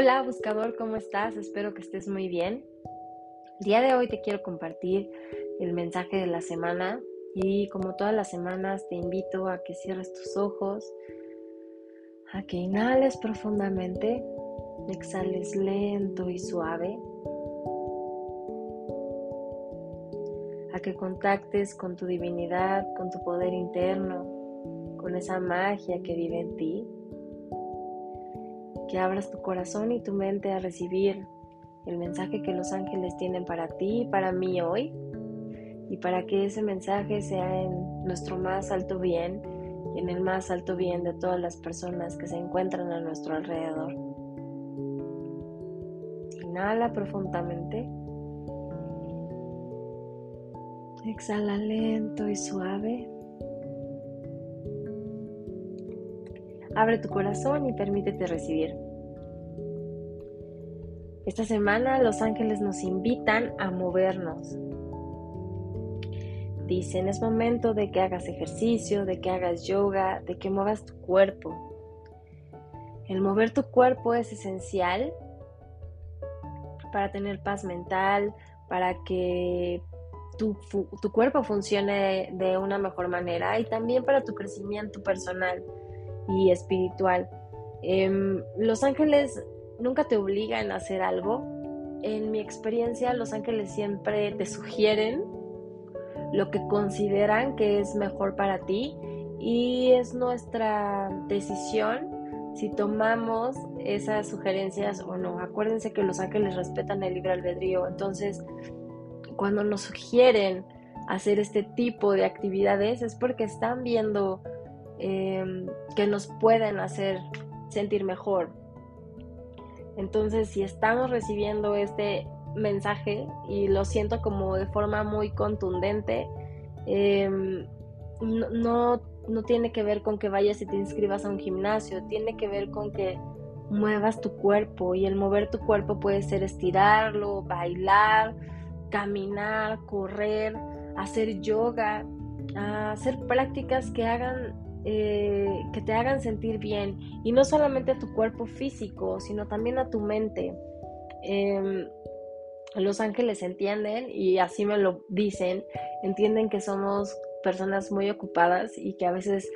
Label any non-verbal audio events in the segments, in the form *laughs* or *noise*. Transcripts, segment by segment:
Hola buscador, ¿cómo estás? Espero que estés muy bien. El día de hoy te quiero compartir el mensaje de la semana y como todas las semanas te invito a que cierres tus ojos, a que inhales profundamente, exhales lento y suave, a que contactes con tu divinidad, con tu poder interno, con esa magia que vive en ti que abras tu corazón y tu mente a recibir el mensaje que los ángeles tienen para ti y para mí hoy, y para que ese mensaje sea en nuestro más alto bien y en el más alto bien de todas las personas que se encuentran a nuestro alrededor. Inhala profundamente. Exhala lento y suave. Abre tu corazón y permítete recibir. Esta semana los ángeles nos invitan a movernos. Dicen, es momento de que hagas ejercicio, de que hagas yoga, de que muevas tu cuerpo. El mover tu cuerpo es esencial para tener paz mental, para que tu, tu, cuerpo funcione de una mejor manera y también para tu crecimiento personal y espiritual. Em, los ángeles nunca te obligan a hacer algo. En mi experiencia, los ángeles siempre te sugieren lo que consideran que es mejor para ti y es nuestra decisión si tomamos esas sugerencias o no. Acuérdense que los ángeles respetan el libre albedrío, entonces cuando nos sugieren hacer este tipo de actividades es porque están viendo Em, que nos pueden hacer sentir mejor. Entonces, si estamos recibiendo este mensaje y lo siento como de forma muy contundente, em, no, no tiene que ver con que vayas y te inscribas a un gimnasio, tiene que ver con que muevas tu cuerpo y el mover tu cuerpo puede ser estirarlo, bailar, caminar, correr, hacer yoga, hacer prácticas que hagan eh, que te hagan sentir bien y no solamente a tu cuerpo físico, sino también a tu mente. Em, los ángeles entienden y así me lo dicen, entienden que somos personas muy ocupadas y que a veces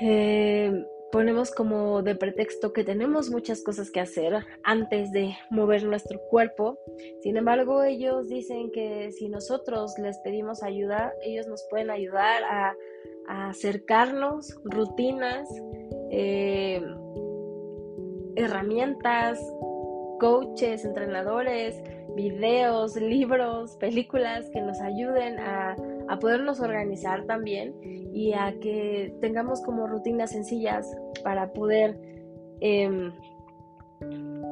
em, ponemos como de pretexto que tenemos muchas cosas que hacer antes de mover nuestro cuerpo. Sin embargo, ellos dicen que si nosotros les pedimos ayuda, ellos nos pueden ayudar a acercarnos rutinas, eh, herramientas, coaches, entrenadores, videos, libros, películas que nos ayuden a, podernos organizar también y a que tengamos como rutinas sencillas para poder, eh,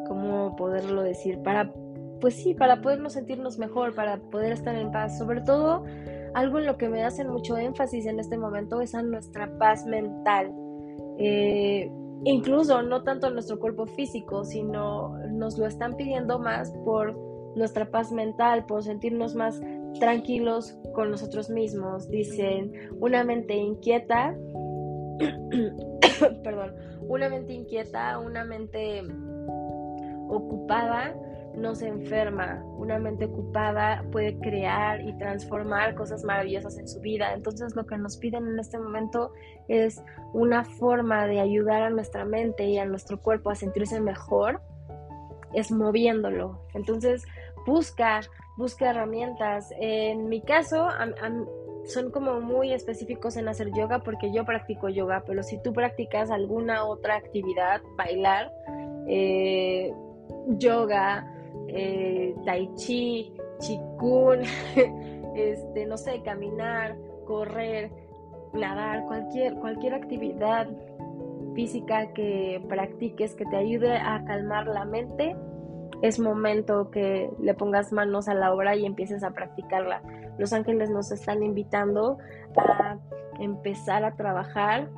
¿cómo poderlo decir? Para, pues sí, para podernos sentirnos mejor, para poder estar en paz, sobre todo algo en lo que me hacen mucho énfasis en este momento es a nuestra paz mental. Eh, incluso no tanto nuestro cuerpo físico, sino nos lo están pidiendo más por nuestra paz mental, por sentirnos más tranquilos con nosotros mismos. Dicen, una mente inquieta, *coughs* perdón, una mente inquieta, una mente ocupada, no se enferma. Una mente ocupada puede crear y transformar cosas maravillosas en su vida. Entonces lo que nos piden en este momento es una forma de ayudar a nuestra mente y a nuestro cuerpo a sentirse mejor, es moviéndolo. Entonces busca, busca herramientas. En mi caso, son como muy específicos en hacer yoga porque yo practico yoga, pero si tú practicas alguna otra actividad, bailar, eh, yoga, eh, tai chi, chikun, *laughs* este, no sé, caminar, correr, nadar, cualquier, cualquier actividad física que practiques que te ayude a calmar la mente, es momento que le pongas manos a la obra y empieces a practicarla. Los ángeles nos están invitando a empezar a trabajar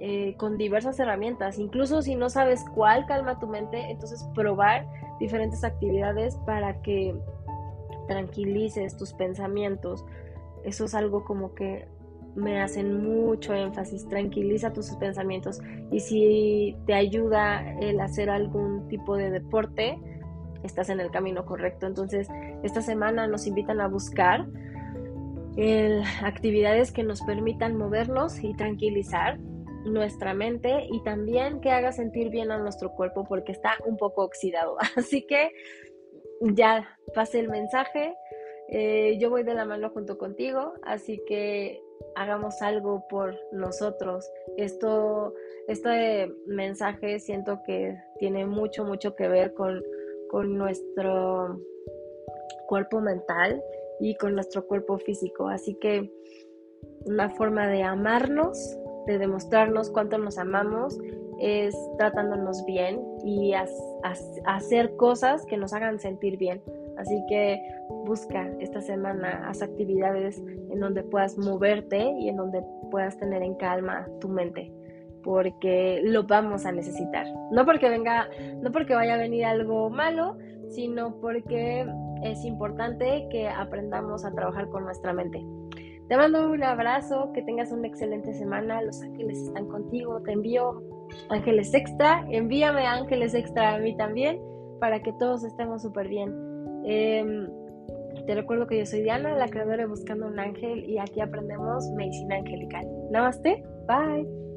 eh, con diversas herramientas. Incluso si no sabes cuál calma tu mente, entonces probar diferentes actividades para que tranquilices tus pensamientos. Eso es algo como que me hacen mucho énfasis, tranquiliza tus pensamientos y si te ayuda el hacer algún tipo de deporte, estás en el camino correcto. Entonces, esta semana nos invitan a buscar actividades que nos permitan movernos y tranquilizar nuestra mente y también que haga sentir bien a nuestro cuerpo porque está un poco oxidado. *laughs* Así que ya pasé el mensaje, eh, yo voy de la mano junto contigo, así que hagamos algo por nosotros. Esto, este mensaje siento que tiene mucho, mucho que ver con, con nuestro cuerpo mental y con nuestro cuerpo físico. Así que una forma de amarnos, de demostrarnos cuánto nos amamos, es tratándonos bien y hacer cosas que nos hagan sentir bien. Así que busca esta semana, haz actividades en donde puedas moverte y en donde puedas tener en calma tu mente, porque lo vamos a necesitar. No porque venga, no porque vaya a venir algo malo, sino porque es importante que aprendamos a trabajar con nuestra mente. Te mando un abrazo, que tengas una excelente semana. Los ángeles están contigo. Te envío ángeles extra. Envíame ángeles extra a mí también para que todos estemos súper bien. Em, te recuerdo que yo soy Diana, la creadora de Buscando un Ángel, y aquí aprendemos medicina angelical. Namaste. Bye.